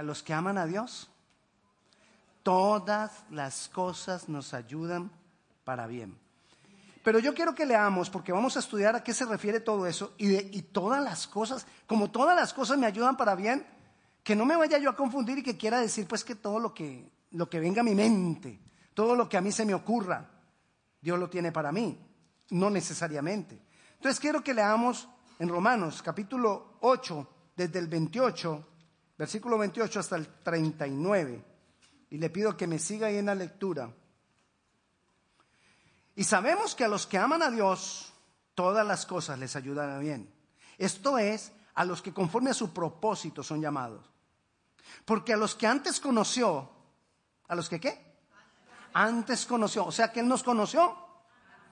a los que aman a Dios, todas las cosas nos ayudan para bien. Pero yo quiero que leamos, porque vamos a estudiar a qué se refiere todo eso, y, y todas las cosas, como todas las cosas me ayudan para bien, que no me vaya yo a confundir y que quiera decir pues que todo lo que, lo que venga a mi mente, todo lo que a mí se me ocurra, Dios lo tiene para mí, no necesariamente. Entonces quiero que leamos en Romanos capítulo 8, desde el 28, versículo 28 hasta el 39, y le pido que me siga ahí en la lectura. Y sabemos que a los que aman a Dios, todas las cosas les ayudan a bien. Esto es, a los que conforme a su propósito son llamados. Porque a los que antes conoció, ¿a los que qué? Antes conoció, o sea que Él nos conoció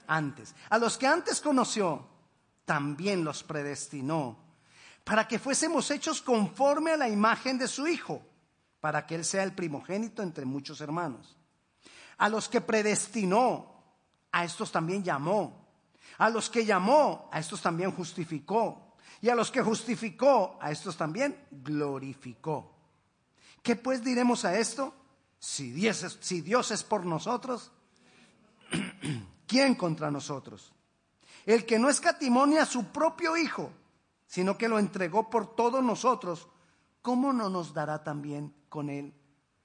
antes. A los que antes conoció, también los predestinó para que fuésemos hechos conforme a la imagen de su Hijo, para que Él sea el primogénito entre muchos hermanos. A los que predestinó, a estos también llamó. A los que llamó, a estos también justificó. Y a los que justificó, a estos también glorificó. ¿Qué pues diremos a esto? Si Dios es, por nosotros, ¿quién contra nosotros? El que no escatimonia a su propio Hijo, sino que lo entregó por todos nosotros, ¿cómo no nos dará también con Él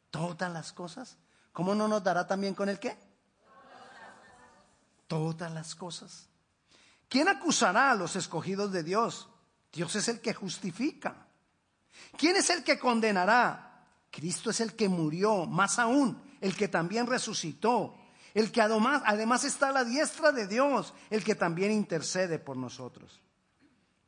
todas las cosas? ¿Cómo no nos dará también con Él qué? Todas las cosas. ¿Quién acusará a los escogidos de Dios? Dios es el que justifica. ¿Quién es el que condenará? Cristo es el que murió, más aún, el que también resucitó, el que además, además está a la diestra de Dios, el que también intercede por nosotros.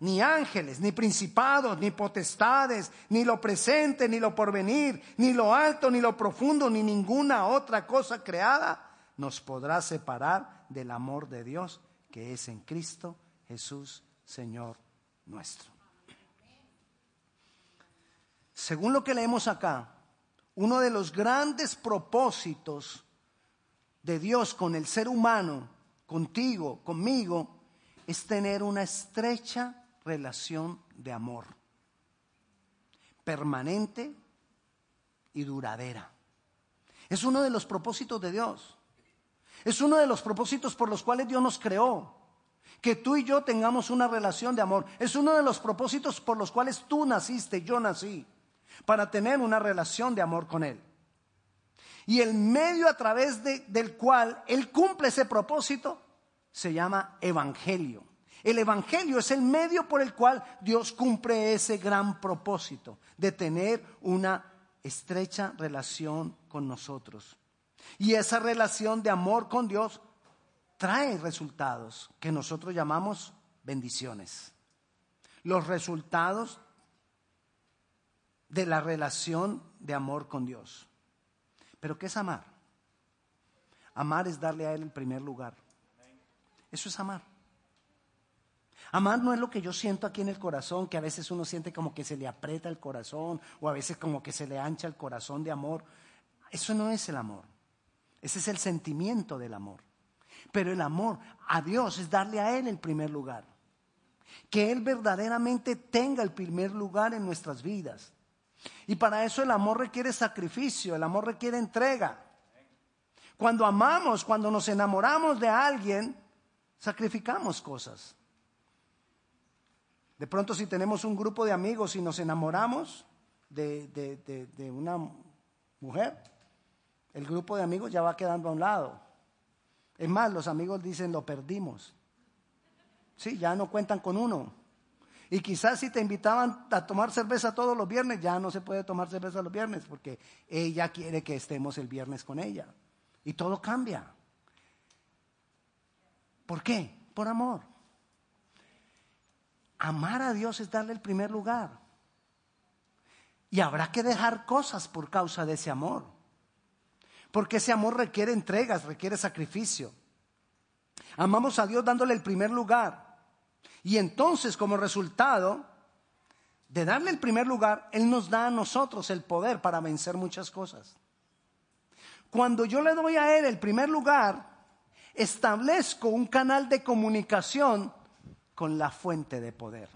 ni ángeles, ni principados, ni potestades, ni lo presente, ni lo porvenir, ni lo alto, ni lo profundo, ni ninguna otra cosa creada nos podrá separar del amor de Dios que es en Cristo Jesús, Señor nuestro. Según lo que leemos acá, uno de los grandes propósitos de Dios con el ser humano, contigo, conmigo, es tener una estrecha relación de amor, permanente y duradera. Es uno de los propósitos de Dios. Es uno de los propósitos por los cuales Dios nos creó. Que tú y yo tengamos una relación de amor. Es uno de los propósitos por los cuales tú naciste, yo nací para tener una relación de amor con Él. Y el medio a través del cual Él cumple ese propósito se llama Evangelio. El Evangelio es el medio por el cual Dios cumple ese gran propósito de tener una estrecha relación con nosotros. Y esa relación de amor con Dios trae resultados que nosotros llamamos bendiciones. Los resultados de la relación de amor con Dios. Pero ¿qué es amar? Amar es darle a Él el primer lugar. Eso es amar. Amar no es lo que yo siento aquí en el corazón, que a veces uno siente como que se le aprieta el corazón o a veces como que se le ancha el corazón de amor. Eso no es el amor. Ese es el sentimiento del amor. Pero el amor a Dios es darle a Él el primer lugar. Que Él verdaderamente tenga el primer lugar en nuestras vidas. Y para eso el amor requiere sacrificio, el amor requiere entrega. Cuando amamos, cuando nos enamoramos de alguien, sacrificamos cosas. De pronto si tenemos un grupo de amigos y nos enamoramos de, una mujer, el grupo de amigos ya va quedando a un lado. Es más, los amigos dicen lo perdimos. Sí, ya no cuentan con uno. Y quizás si te invitaban a tomar cerveza todos los viernes, ya no se puede tomar cerveza los viernes porque ella quiere que estemos el viernes con ella. Y todo cambia. ¿Por qué? Por amor. Amar a Dios es darle el primer lugar. Y habrá que dejar cosas por causa de ese amor. porque ese amor requiere entregas, requiere sacrificio. Amamos a Dios dándole el primer lugar. Y entonces, como resultado de darle el primer lugar, Él nos da a nosotros el poder para vencer muchas cosas. Cuando yo le doy a Él el primer lugar, establezco un canal de comunicación con la fuente de poder.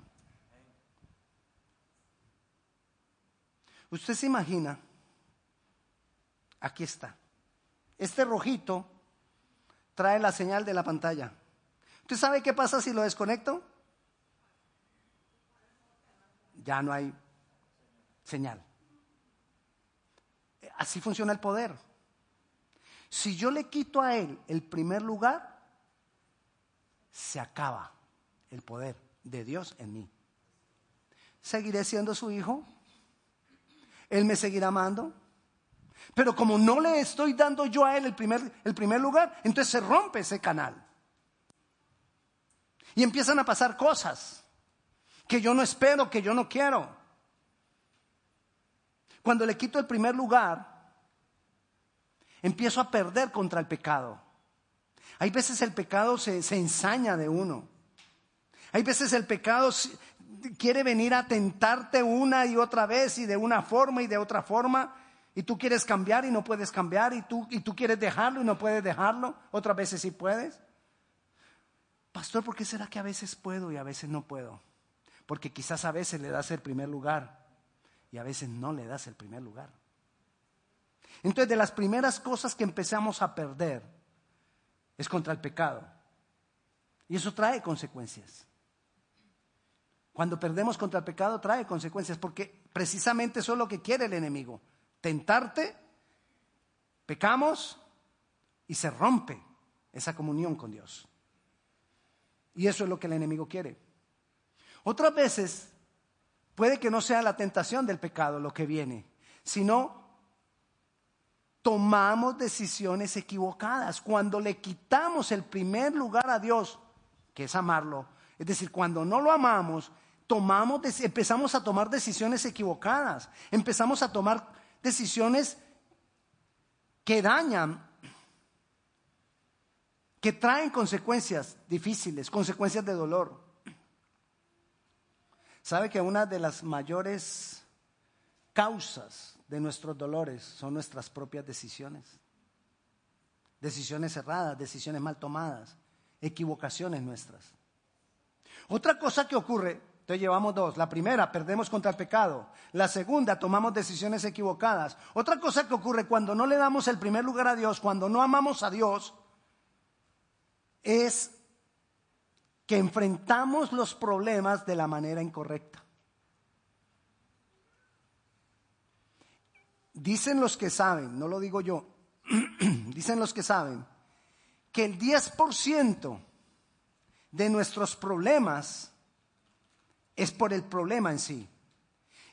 Usted se imagina, aquí está, este rojito trae la señal de la pantalla. ¿Usted sabe qué pasa si lo desconecto? Ya no hay señal. Así funciona el poder. Si yo le quito a él el primer lugar, se acaba el poder de Dios en mí. ¿Seguiré siendo su hijo? Él me seguirá amando. Pero como no le estoy dando yo a él el primer, el primer lugar, entonces se rompe ese canal. Y empiezan a pasar cosas que yo no espero, que yo no quiero. Cuando le quito el primer lugar, empiezo a perder contra el pecado. Hay veces el pecado se, se ensaña de uno. Hay veces el pecado quiere venir a tentarte una y otra vez y de una forma y de otra forma. Y tú quieres cambiar y no puedes cambiar y tú, y tú quieres dejarlo y no puedes dejarlo. Otras veces sí puedes. Pastor, ¿por qué será que a veces puedo y a veces no puedo? Porque quizás a veces le das el primer lugar y a veces no le das el primer lugar. Entonces, de las primeras cosas que empezamos a perder es contra el pecado. Y eso trae consecuencias. Cuando perdemos contra el pecado trae consecuencias, porque precisamente eso es lo que quiere el enemigo. Tentarte, pecamos y se rompe esa comunión con Dios. Y eso es lo que el enemigo quiere. Otras veces puede que no sea la tentación del pecado lo que viene, sino tomamos decisiones equivocadas. Cuando le quitamos el primer lugar a Dios, que es amarlo, es decir, cuando no lo amamos, tomamos, empezamos a tomar decisiones equivocadas, empezamos a tomar decisiones que dañan, que traen consecuencias difíciles, consecuencias de dolor. ¿Sabe que una de las mayores causas de nuestros dolores son nuestras propias decisiones. Decisiones erradas, decisiones mal tomadas, equivocaciones nuestras. Otra cosa que ocurre, te llevamos dos. La primera, perdemos contra el pecado. La segunda, tomamos decisiones equivocadas. Otra cosa que ocurre cuando no le damos el primer lugar a Dios, cuando no amamos a Dios, es que enfrentamos los problemas de la manera incorrecta. Dicen los que saben, no lo digo yo, dicen los que saben, que el 10% de nuestros problemas es por el problema en sí.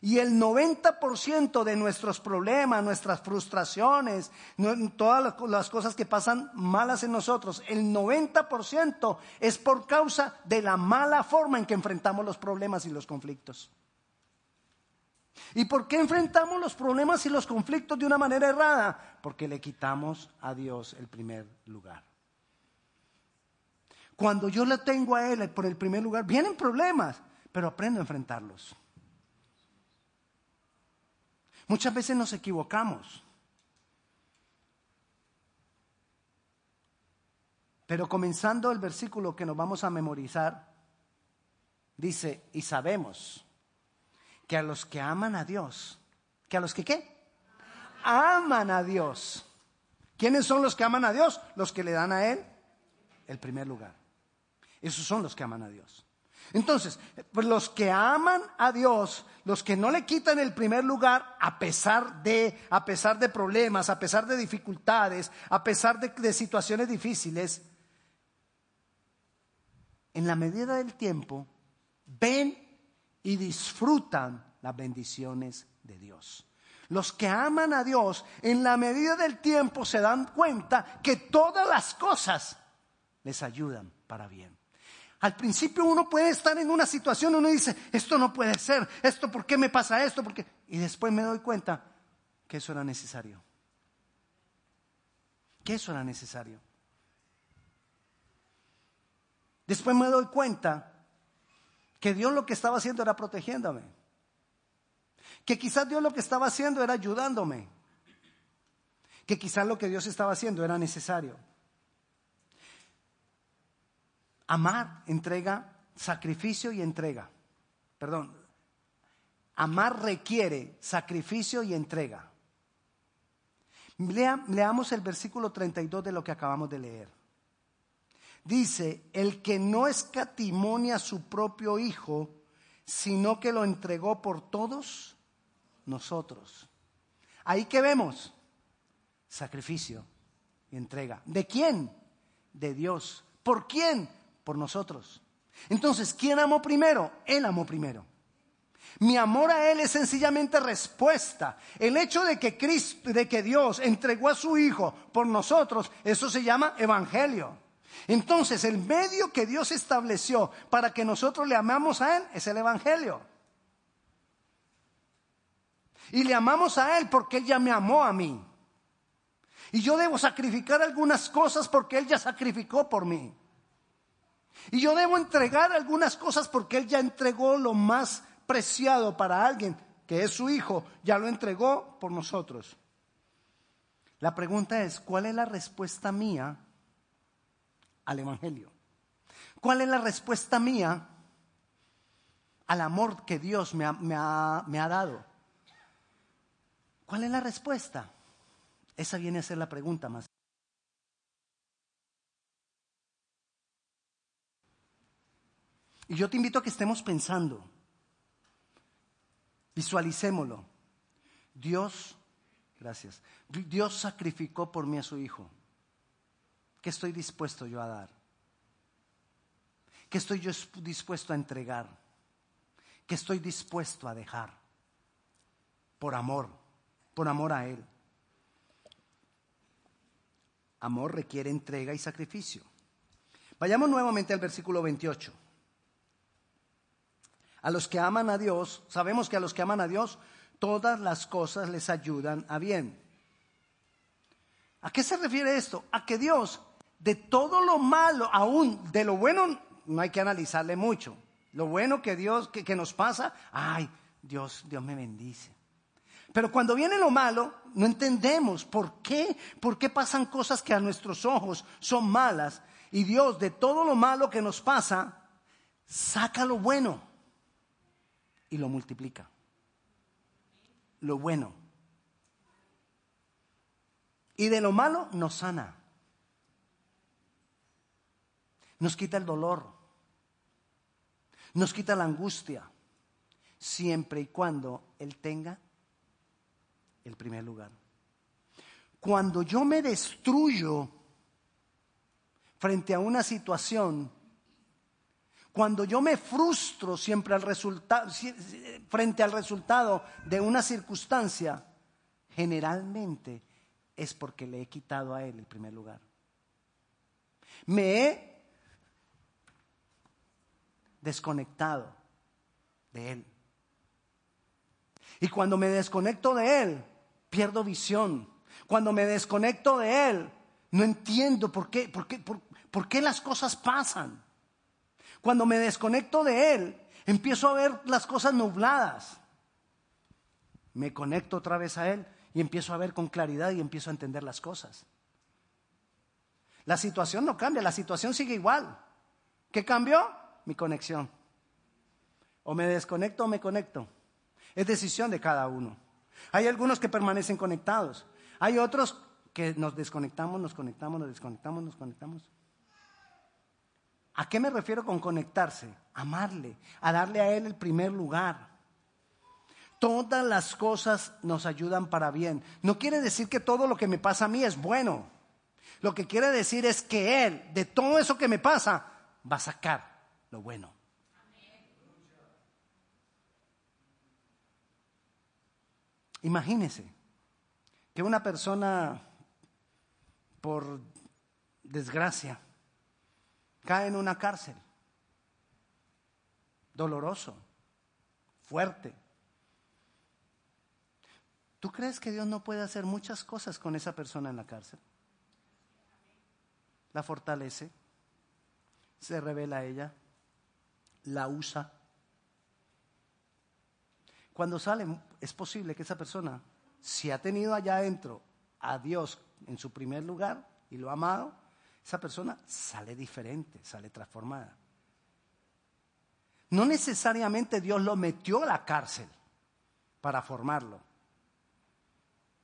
Y el 90% de nuestros problemas, nuestras frustraciones, todas las cosas que pasan malas en nosotros, el 90% es por causa de la mala forma en que enfrentamos los problemas y los conflictos. ¿Y por qué enfrentamos los problemas y los conflictos de una manera errada? Porque le quitamos a Dios el primer lugar. Cuando yo le tengo a Él por el primer lugar, vienen problemas, pero aprendo a enfrentarlos. Muchas veces nos equivocamos. Pero comenzando el versículo que nos vamos a memorizar, dice, y sabemos que a los que aman a Dios, que a los que qué? Aman a Dios. ¿Quiénes son los que aman a Dios? Los que le dan a Él el primer lugar. Esos son los que aman a Dios. Entonces, pues los que aman a Dios, los que no le quitan el primer lugar a pesar de, a pesar de problemas, a pesar de dificultades, a pesar de, de situaciones difíciles, en la medida del tiempo ven y disfrutan las bendiciones de Dios. Los que aman a Dios en la medida del tiempo se dan cuenta que todas las cosas les ayudan para bien. Al principio uno puede estar en una situación, uno dice, esto no puede ser, esto, ¿por qué me pasa esto? porque Y después me doy cuenta que eso era necesario. que eso era necesario. Después me doy cuenta que Dios lo que estaba haciendo era protegiéndome. Que quizás Dios lo que estaba haciendo era ayudándome. Que quizás lo que Dios estaba haciendo era necesario. Amar entrega sacrificio y entrega. Perdón. Amar requiere sacrificio y entrega. leamos el versículo 32 de lo que acabamos de leer. Dice, el que no escatimonia a su propio Hijo, sino que lo entregó por todos nosotros. Ahí que vemos sacrificio y entrega. ¿De quién? De Dios. ¿Por quién? Por nosotros. Entonces, ¿quién amó primero? Él amó primero. Mi amor a Él es sencillamente respuesta. El hecho de que Cristo, de que Dios entregó a su Hijo por nosotros, eso se llama evangelio. Entonces, el medio que Dios estableció para que nosotros le amamos a Él es el Evangelio. Y le amamos a Él porque Él ya me amó a mí. Y yo debo sacrificar algunas cosas porque Él ya sacrificó por mí. Y yo debo entregar algunas cosas porque Él ya entregó lo más preciado para alguien, que es su Hijo, ya lo entregó por nosotros. La pregunta es, ¿cuál es la respuesta mía al Evangelio? ¿Cuál es la respuesta mía al amor que Dios me ha, dado? ¿Cuál es la respuesta? Esa viene a ser la pregunta más. Y yo te invito a que estemos pensando, visualicémoslo. Dios, gracias, Dios sacrificó por mí a su Hijo. ¿Qué estoy dispuesto yo a dar? ¿Qué estoy yo dispuesto a entregar? ¿Qué estoy dispuesto a dejar? Por amor, por amor a Él. Amor requiere entrega y sacrificio. Vayamos nuevamente al versículo 28. A los que aman a Dios, sabemos que a los que aman a Dios, todas las cosas les ayudan a bien. ¿A qué se refiere esto? A que Dios de todo lo malo, aún de lo bueno, no hay que analizarle mucho. Lo bueno que Dios, que, nos pasa, ay, Dios, Dios me bendice. Pero cuando viene lo malo, no entendemos por qué, por qué pasan cosas que a nuestros ojos son malas. Y Dios, de todo lo malo que nos pasa, saca lo bueno y lo multiplica. Lo bueno. Y de lo malo nos sana nos quita el dolor, nos quita la angustia, siempre y cuando Él tenga el primer lugar. Cuando yo me destruyo frente a una situación, cuando yo me frustro siempre al resultado, frente al resultado de una circunstancia, generalmente es porque le he quitado a él el primer lugar. Me he desconectado de Él. Y cuando me desconecto de Él, pierdo visión. Cuando me desconecto de Él, no entiendo por qué, por qué, por, qué las cosas pasan. Cuando me desconecto de Él, empiezo a ver las cosas nubladas. Me conecto otra vez a Él y empiezo a ver con claridad y empiezo a entender las cosas. La situación no cambia, la situación sigue igual. ¿Qué cambió? mi conexión. O me desconecto o me conecto. Es decisión de cada uno. Hay algunos que permanecen conectados. Hay otros que nos desconectamos, nos conectamos, nos desconectamos, nos conectamos. ¿A qué me refiero con conectarse? Amarle, a darle a Él el primer lugar. Todas las cosas nos ayudan para bien. No quiere decir que todo lo que me pasa a mí es bueno. Lo que quiere decir es que Él, de todo eso que me pasa, va a sacar lo bueno. Imagínese que una persona, por desgracia, cae en una cárcel. Doloroso, fuerte. ¿Tú crees que Dios no puede hacer muchas cosas con esa persona en la cárcel? la fortalece, se revela a ella, la usa. Cuando sale, es posible que esa persona, si ha tenido allá adentro a Dios en su primer lugar y lo ha amado, esa persona sale diferente, sale transformada. No necesariamente Dios lo metió a la cárcel para formarlo.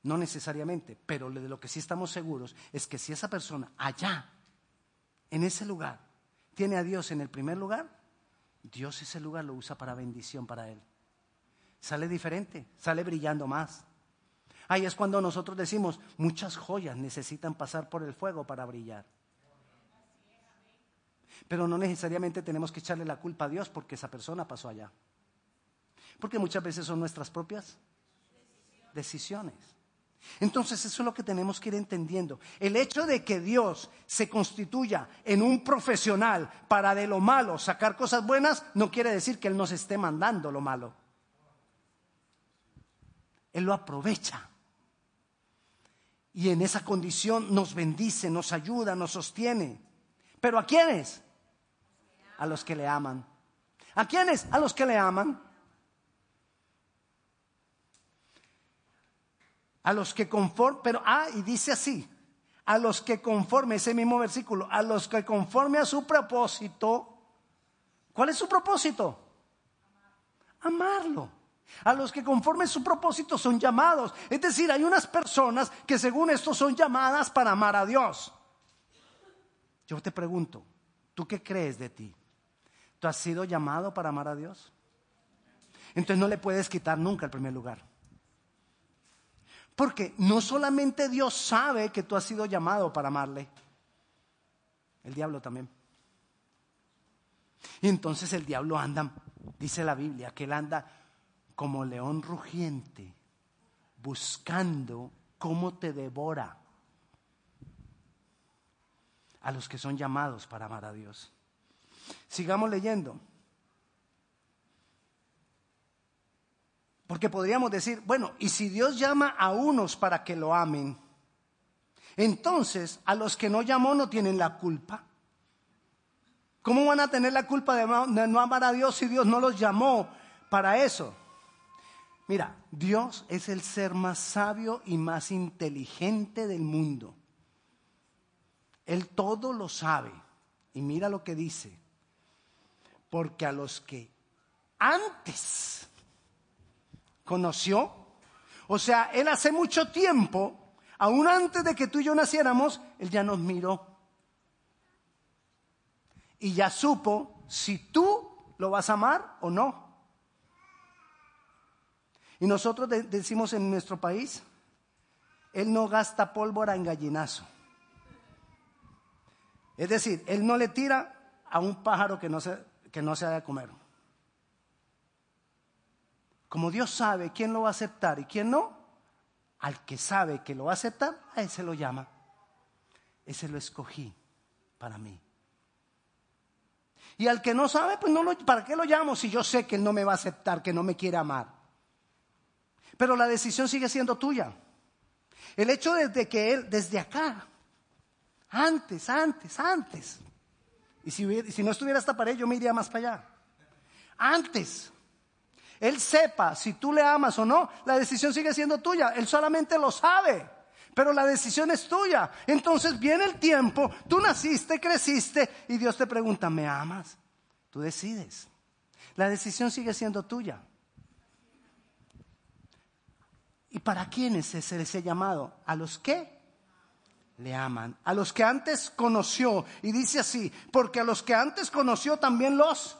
No necesariamente, pero de lo que sí estamos seguros es que si esa persona allá, en ese lugar, tiene a Dios en el primer lugar, Dios ese lugar lo usa para bendición para él. Sale diferente, sale brillando más. Ahí es cuando nosotros decimos, muchas joyas necesitan pasar por el fuego para brillar. Pero no necesariamente tenemos que echarle la culpa a Dios porque esa persona pasó allá. Porque muchas veces son nuestras propias decisiones. Entonces eso es lo que tenemos que ir entendiendo. El hecho de que Dios se constituya en un profesional para de lo malo sacar cosas buenas no quiere decir que Él nos esté mandando lo malo. Él lo aprovecha. Y en esa condición nos bendice, nos ayuda, nos sostiene. ¿Pero a quiénes? A los que le aman. ¿A quiénes? A los que le aman. A los que conforme, pero, ah, y dice así, a los que conforme, ese mismo versículo, a los que conforme a su propósito, ¿cuál es su propósito? Amarlo. A los que conforme a su propósito son llamados. Es decir, hay unas personas que según esto son llamadas para amar a Dios. Yo te pregunto, ¿tú qué crees de ti? ¿Tú has sido llamado para amar a Dios? Entonces no le puedes quitar nunca el primer lugar. Porque no solamente Dios sabe que tú has sido llamado para amarle, el diablo también. Y entonces el diablo anda, dice la Biblia, que él anda como león rugiente, buscando cómo te devora a los que son llamados para amar a Dios. Sigamos leyendo. Porque podríamos decir, bueno, y si Dios llama a unos para que lo amen, entonces a los que no llamó no tienen la culpa. ¿Cómo van a tener la culpa de no amar a Dios si Dios no los llamó para eso? Mira, Dios es el ser más sabio y más inteligente del mundo. Él todo lo sabe. Y mira lo que dice. Porque a los que antes conoció. O sea, Él hace mucho tiempo, aún antes de que tú y yo naciéramos, Él ya nos miró. Y ya supo si tú lo vas a amar o no. Y nosotros decimos en nuestro país, Él no gasta pólvora en gallinazo. Es decir, Él no le tira a un pájaro que no se, que no se haya de comer. Como Dios sabe quién lo va a aceptar y quién no, al que sabe que lo va a aceptar, a ese lo llama. Ese lo escogí para mí. Y al que no sabe, pues no lo, ¿para qué lo llamo si yo sé que él no me va a aceptar, que no me quiere amar? Pero la decisión sigue siendo tuya. El hecho de que él, desde acá, antes, antes, antes, y si, no estuviera esta pared, yo me iría más para allá. Antes él sepa si tú le amas o no, la decisión sigue siendo tuya. Él solamente lo sabe, pero la decisión es tuya. Entonces viene el tiempo, tú naciste, creciste y Dios te pregunta, ¿me amas? Tú decides. La decisión sigue siendo tuya. ¿Y para quiénes es ese llamado? ¿A los que le aman? A los que antes conoció. Y dice así, porque a los que antes conoció también los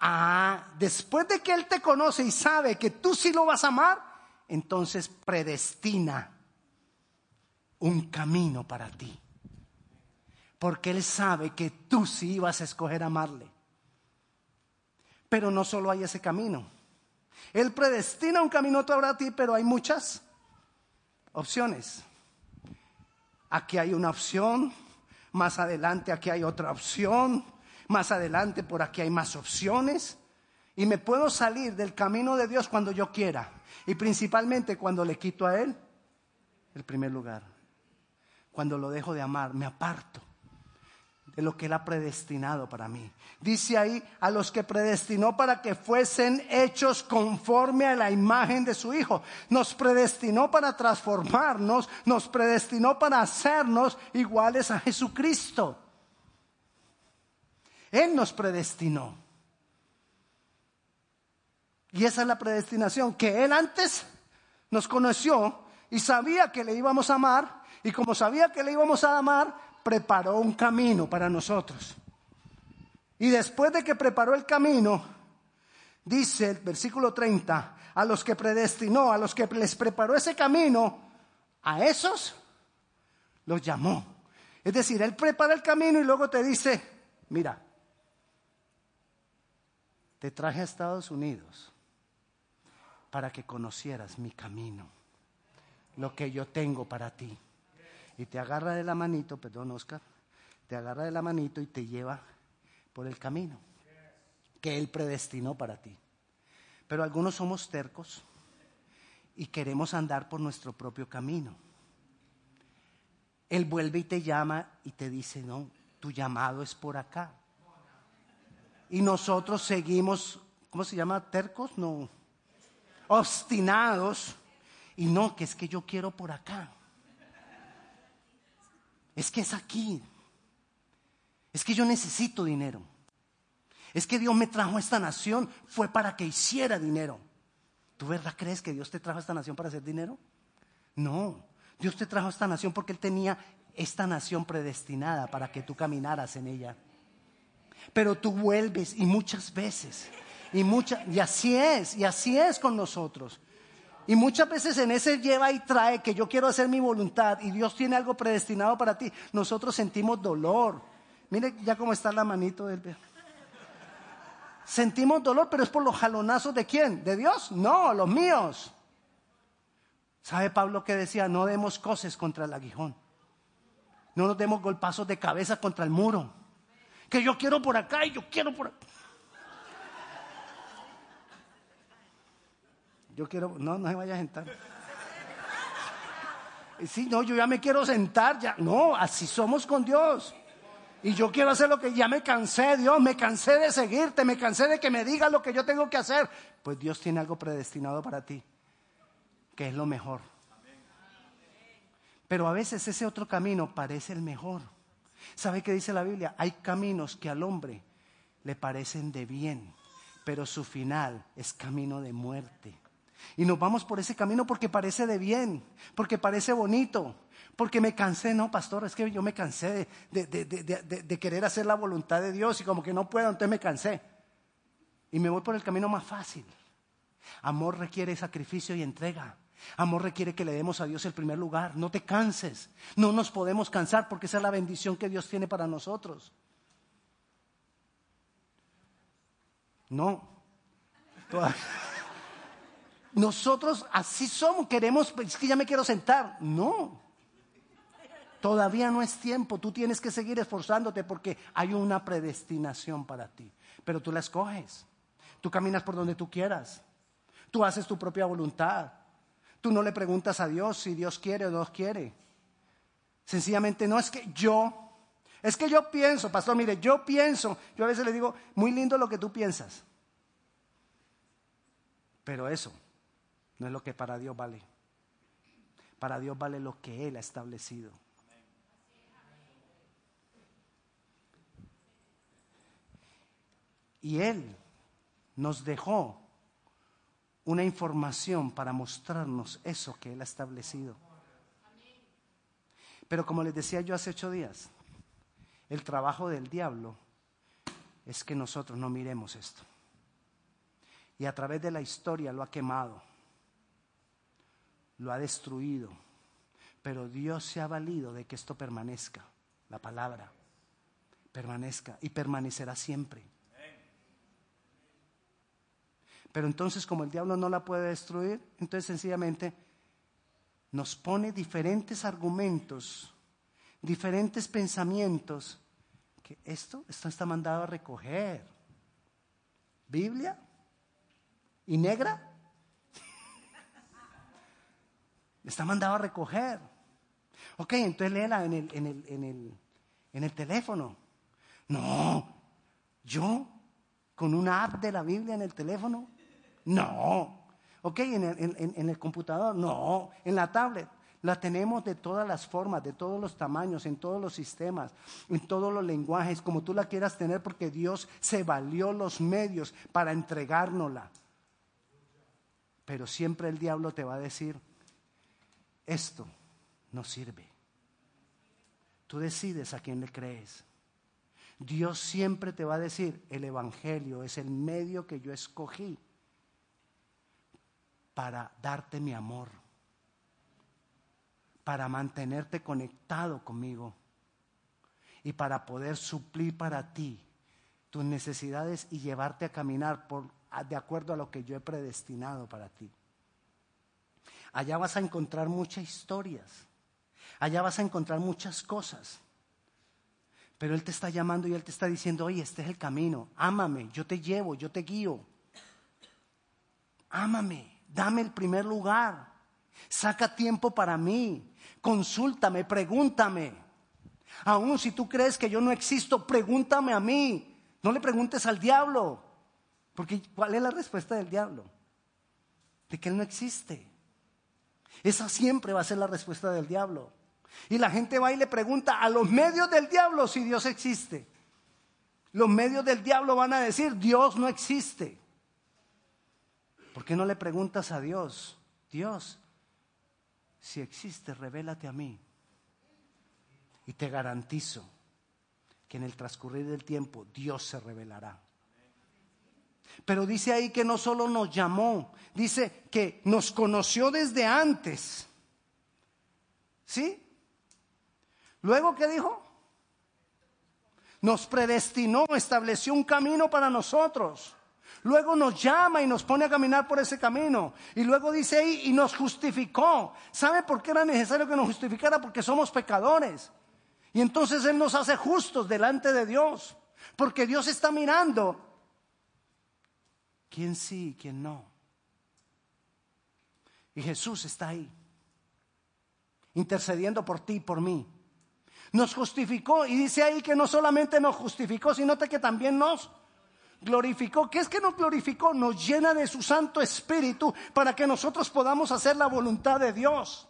Ah, después de que Él te conoce y sabe que tú sí lo vas a amar, entonces predestina un camino para ti. Porque Él sabe que tú sí vas a escoger amarle. Pero no solo hay ese camino. Él predestina un camino para ti, pero hay muchas opciones. Aquí hay una opción, más adelante aquí hay otra opción. Más adelante por aquí hay más opciones. Y me puedo salir del camino de Dios cuando yo quiera. Y principalmente cuando le quito a Él el primer lugar. cuando lo dejo de amar, me aparto de lo que Él ha predestinado para mí. Dice ahí, a los que predestinó para que fuesen hechos conforme a la imagen de su Hijo. Nos predestinó para transformarnos, nos predestinó para hacernos iguales a Jesucristo. Él nos predestinó. Y esa es la predestinación, que Él antes nos conoció y sabía que le íbamos a amar, y como sabía que le íbamos a amar, preparó un camino para nosotros. Y después de que preparó el camino, dice el versículo 30, a los que predestinó, a los que les preparó ese camino, a esos los llamó. Es decir, Él prepara el camino y luego te dice, mira, te traje a Estados Unidos para que conocieras mi camino, lo que yo tengo para ti y te agarra de la manito, perdón Oscar, te agarra de la manito y te lleva por el camino que Él predestinó para ti. Pero algunos somos tercos y queremos andar por nuestro propio camino. Él vuelve y te llama y te dice, no, tu llamado es por acá. Y nosotros seguimos, ¿cómo se llama? Tercos, no, obstinados. Y no, que es que yo quiero por acá. Es que es aquí. Es que yo necesito dinero. Es que Dios me trajo a esta nación fue para que hiciera dinero. ¿Tú verdad crees que Dios te trajo a esta nación para hacer dinero? No. Dios te trajo a esta nación porque Él tenía esta nación predestinada para que tú caminaras en ella. Pero tú vuelves y muchas veces, y, muchas, y así es, y así es con nosotros. Y muchas veces en ese lleva y trae que yo quiero hacer mi voluntad y Dios tiene algo predestinado para ti. Nosotros sentimos dolor. Mire ya cómo está la manito del... Sentimos dolor, pero es por los jalonazos de quién? ¿De Dios? No, los míos. ¿Sabe Pablo que decía? No demos cosas contra el aguijón. No nos demos golpazos de cabeza contra el muro. Que yo quiero por acá y yo quiero por acá. Yo quiero, no, no se vaya a sentar. Sí, no, yo ya me quiero sentar, ya. No, así somos con Dios. Y yo quiero hacer lo que ya me cansé, Dios, me cansé de seguirte, me cansé de que me digas lo que yo tengo que hacer. Pues Dios tiene algo predestinado para ti, que es lo mejor. Pero a veces ese otro camino parece el mejor. ¿Sabe qué dice la Biblia? Hay caminos que al hombre le parecen de bien, pero su final es camino de muerte. Y nos vamos por ese camino porque parece de bien, porque parece bonito, porque me cansé, no, pastor, es que yo me cansé de, de, querer hacer la voluntad de Dios y como que no puedo, entonces me cansé. Y me voy por el camino más fácil. Amor requiere sacrificio y entrega. Amor requiere que le demos a Dios el primer lugar. No te canses. No nos podemos cansar porque esa es la bendición que Dios tiene para nosotros. No. Nosotros así somos, queremos, es que ya me quiero sentar. No, todavía no es tiempo, tú tienes que seguir esforzándote porque hay una predestinación para ti, pero tú la escoges, tú caminas por donde tú quieras, tú haces tu propia voluntad, tú no le preguntas a Dios si Dios quiere o no quiere. Sencillamente no es que yo, es que yo pienso, pastor, mire, yo pienso, yo a veces le digo, muy lindo lo que tú piensas, pero eso no es lo que para Dios vale. Para Dios vale lo que Él ha establecido. Y Él nos dejó una información para mostrarnos eso que Él ha establecido. Pero como les decía yo hace ocho días, el trabajo del diablo es que nosotros no miremos esto. Y a través de la historia lo ha quemado lo ha destruido. Pero Dios se ha valido de que esto permanezca, la palabra permanezca y permanecerá siempre. Pero entonces como el diablo no la puede destruir, entonces sencillamente nos pone diferentes argumentos, diferentes pensamientos, que esto, esto está mandado a recoger. Biblia y negra Está mandado a recoger. Ok, entonces léela en el, en el, en el, en el teléfono. No, yo con una app de la Biblia en el teléfono. No. Ok, en el, en el computador. No. En la tablet. La tenemos de todas las formas, de todos los tamaños, en todos los sistemas, en todos los lenguajes, como tú la quieras tener, porque Dios se valió los medios para entregárnosla. Pero siempre el diablo te va a decir, esto no sirve. Tú decides a quién le crees. Dios siempre te va a decir, el Evangelio es el medio que yo escogí para darte mi amor, para mantenerte conectado conmigo y para poder suplir para ti tus necesidades y llevarte a caminar por, de acuerdo a lo que yo he predestinado para ti. Allá vas a encontrar muchas historias, allá vas a encontrar muchas cosas. Pero Él te está llamando y Él te está diciendo, oye, este es el camino, ámame, yo te llevo, yo te guío. Ámame, dame el primer lugar, saca tiempo para mí, consúltame, pregúntame. Aún si tú crees que yo no existo, pregúntame a mí, no le preguntes al diablo, porque ¿cuál es la respuesta del diablo? De que Él no existe. Esa siempre va a ser la respuesta del diablo. Y la gente va y le pregunta a los medios del diablo si Dios existe. Los medios del diablo van a decir, Dios no existe. ¿Por qué no le preguntas a Dios, Dios, si existe, revélate a mí? Y te garantizo que en el transcurrir del tiempo Dios se revelará. Pero dice ahí que no solo nos llamó, dice que nos conoció desde antes. ¿Sí? Luego, ¿qué dijo? Nos predestinó, estableció un camino para nosotros. Luego nos llama y nos pone a caminar por ese camino. Y luego dice ahí, y nos justificó. ¿Sabe por qué era necesario que nos justificara? Porque somos pecadores. Y entonces Él nos hace justos delante de Dios. Porque Dios está mirando quién sí y quién no. Y Jesús está ahí, intercediendo por ti y por mí. Nos justificó y dice ahí que no solamente nos justificó, sino que también nos glorificó. ¿Qué es que nos glorificó? Nos llena de su Santo Espíritu para que nosotros podamos hacer la voluntad de Dios.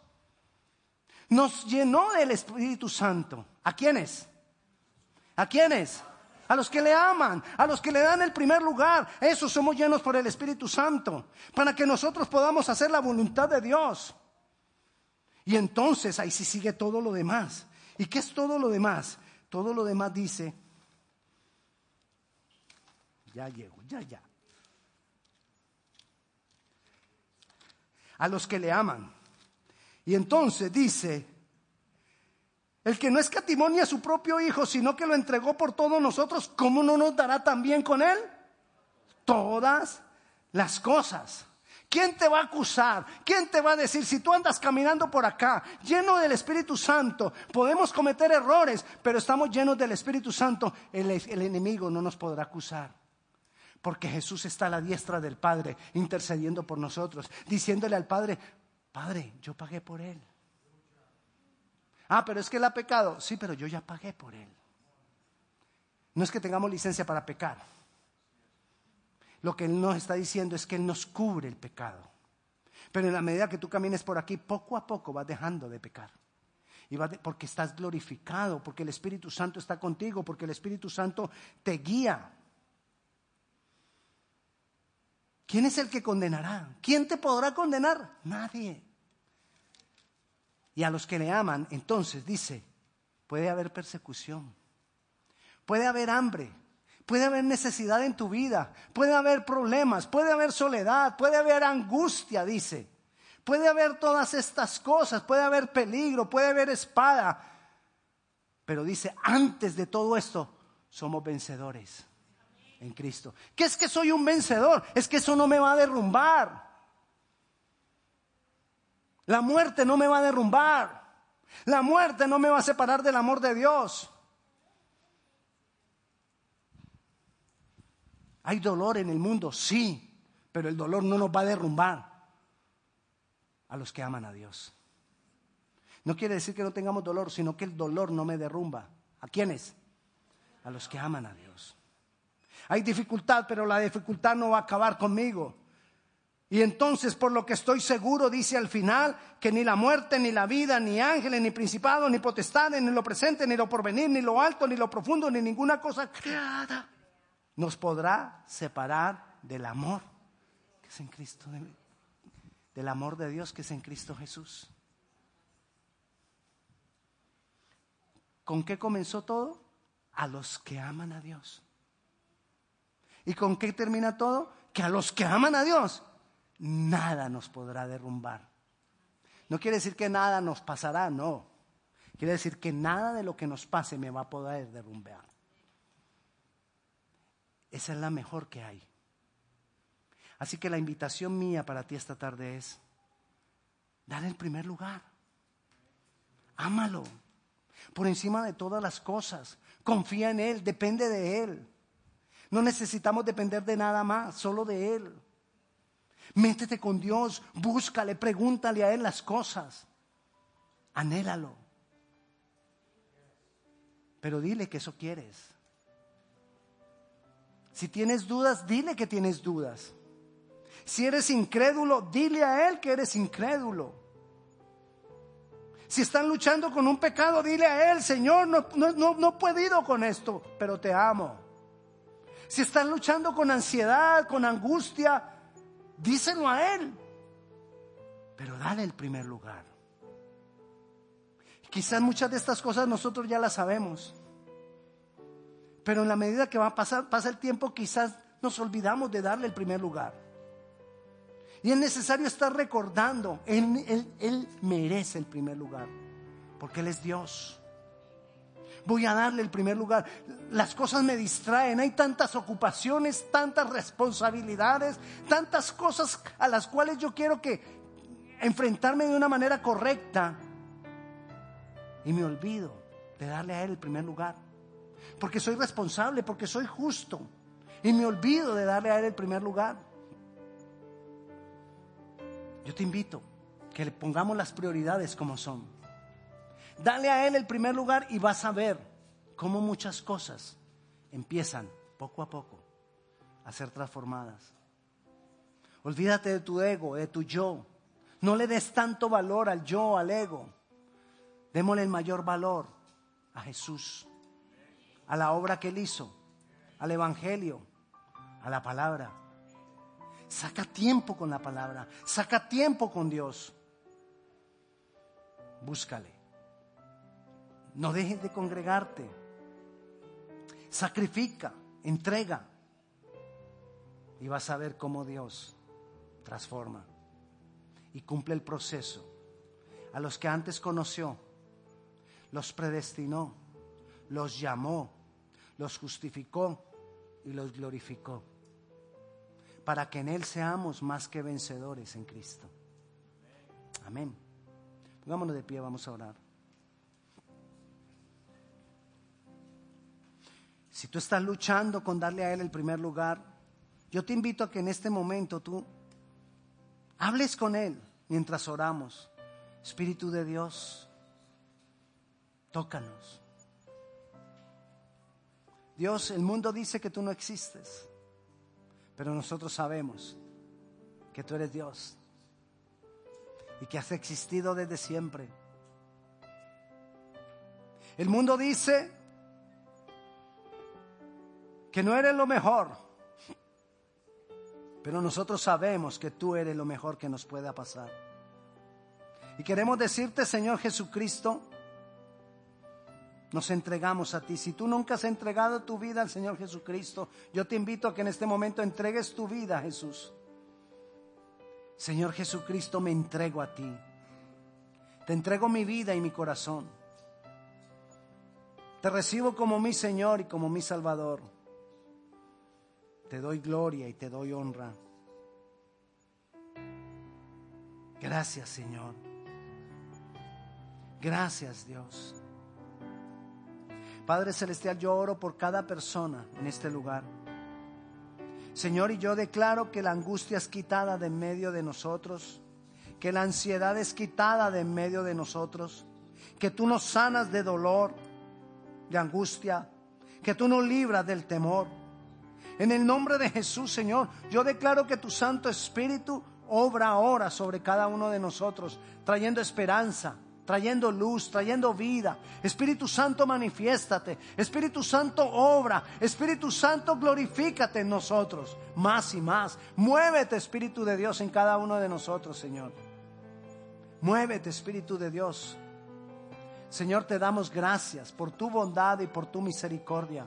Nos llenó del Espíritu Santo. ¿A quiénes? ¿A quiénes? A los que le aman, a los que le dan el primer lugar. Esos somos llenos por el Espíritu Santo, para que nosotros podamos hacer la voluntad de Dios. Y entonces ahí sí sigue todo lo demás. ¿Y qué es todo lo demás? Todo lo demás dice, ya llego, ya, ya. A los que le aman. Y entonces dice, el que no escatimonia a su propio Hijo, sino que lo entregó por todos nosotros, ¿cómo no nos dará también con Él? Todas las cosas. ¿Quién te va a acusar? ¿Quién te va a decir si tú andas caminando por acá lleno del Espíritu Santo? Podemos cometer errores, pero estamos llenos del Espíritu Santo. El, enemigo no nos podrá acusar. Porque Jesús está a la diestra del Padre intercediendo por nosotros, diciéndole al Padre, Padre, yo pagué por él. Ah, pero es que él ha pecado. Sí, pero yo ya pagué por él. No es que tengamos licencia para pecar. Lo que Él nos está diciendo es que Él nos cubre el pecado. Pero en la medida que tú camines por aquí, poco a poco vas dejando de pecar. Y porque estás glorificado, porque el Espíritu Santo está contigo, porque el Espíritu Santo te guía. ¿Quién es el que condenará? ¿Quién te podrá condenar? Nadie. Y a los que le aman, entonces dice, puede haber persecución, puede haber hambre, Puede haber necesidad en tu vida, puede haber problemas, puede haber soledad, puede haber angustia, dice. Puede haber todas estas cosas, puede haber peligro, puede haber espada. Pero dice, antes de todo esto, somos vencedores en Cristo. ¿Qué es que soy un vencedor? Es que eso no me va a derrumbar. La muerte no me va a derrumbar. La muerte no me va a separar del amor de Dios. Hay dolor en el mundo, sí, pero el dolor no nos va a derrumbar a los que aman a Dios. No quiere decir que no tengamos dolor, sino que el dolor no me derrumba. ¿A quiénes? A los que aman a Dios. Hay dificultad, pero la dificultad no va a acabar conmigo. Y entonces, por lo que estoy seguro, dice al final, que ni la muerte, ni la vida, ni ángeles, ni principados, ni potestades, ni lo presente, ni lo porvenir, ni lo alto, ni lo profundo, ni ninguna cosa creada, nos podrá separar del amor que es en Cristo, del amor de Dios que es en Cristo Jesús. ¿Con qué comenzó todo? A los que aman a Dios. ¿Y con qué termina todo? Que a los que aman a Dios, nada nos podrá derrumbar. No quiere decir que nada nos pasará, no. Quiere decir que nada de lo que nos pase me va a poder derrumbar. Esa es la mejor que hay. Así que la invitación mía para ti esta tarde es, dale el primer lugar. Ámalo por encima de todas las cosas. Confía en Él, depende de Él. No necesitamos depender de nada más, solo de Él. Métete con Dios, búscale, pregúntale a Él las cosas. Anhélalo. Pero dile que eso quieres. Si tienes dudas, dile que tienes dudas. Si eres incrédulo, dile a Él que eres incrédulo. Si están luchando con un pecado, dile a Él, Señor, no, no, no, he podido con esto, pero te amo. Si están luchando con ansiedad, con angustia, díselo a Él. Pero dale el primer lugar. Quizás muchas de estas cosas nosotros ya las sabemos. Pero en la medida que va a pasar, pasa el tiempo, quizás nos olvidamos de darle el primer lugar. Y es necesario estar recordando, él, él merece el primer lugar, porque Él es Dios voy a darle el primer lugar. Las cosas me distraen, hay tantas ocupaciones, tantas responsabilidades, tantas cosas a las cuales yo quiero que enfrentarme de una manera correcta. Y me olvido de darle a Él el primer lugar. Porque soy responsable, porque soy justo. Y me olvido de darle a Él el primer lugar. Yo te invito que le pongamos las prioridades como son. Dale a Él el primer lugar y vas a ver cómo muchas cosas empiezan poco a poco a ser transformadas. Olvídate de tu ego, de tu yo. No le des tanto valor al yo, al ego. Démosle el mayor valor a Jesús, a la obra que Él hizo, al Evangelio, a la palabra. Saca tiempo con la palabra, saca tiempo con Dios. Búscale. No dejes de congregarte. Sacrifica, entrega. Y vas a ver cómo Dios transforma y cumple el proceso. A los que antes conoció, los predestinó, los llamó, los justificó y los glorificó. Para que en Él seamos más que vencedores en Cristo. Amén. Pongámonos de pie, vamos a orar. Si tú estás luchando con darle a Él el primer lugar, yo te invito a que en este momento tú hables con Él mientras oramos. Espíritu de Dios, tócanos. Dios, el mundo dice que tú no existes, pero nosotros sabemos que tú eres Dios y que has existido desde siempre. El mundo dice que no eres lo mejor, pero nosotros sabemos que tú eres lo mejor que nos pueda pasar. Y queremos decirte, Señor Jesucristo, nos entregamos a ti. Si tú nunca has entregado tu vida al Señor Jesucristo, yo te invito a que en este momento entregues tu vida a Jesús. Señor Jesucristo, me entrego a ti. Te entrego mi vida y mi corazón. Te recibo como mi Señor y como mi Salvador. Te doy gloria y te doy honra. Gracias Señor. Gracias Dios. Padre Celestial, yo oro por cada persona en este lugar. Señor, y yo declaro que la angustia es quitada de en medio de nosotros, que la ansiedad es quitada de en medio de nosotros que tú nos sanas de dolor, de angustia, que tú nos libras del temor. En el nombre de Jesús, Señor, yo declaro que tu Santo Espíritu obra ahora sobre cada uno de nosotros, trayendo esperanza, trayendo luz, trayendo vida. Espíritu Santo, manifiéstate. Espíritu Santo, obra. Espíritu Santo, glorifícate en nosotros, más y más. Muévete, Espíritu de Dios, en cada uno de nosotros, Señor. Muévete, Espíritu de Dios. Señor, te damos gracias por tu bondad y por tu misericordia.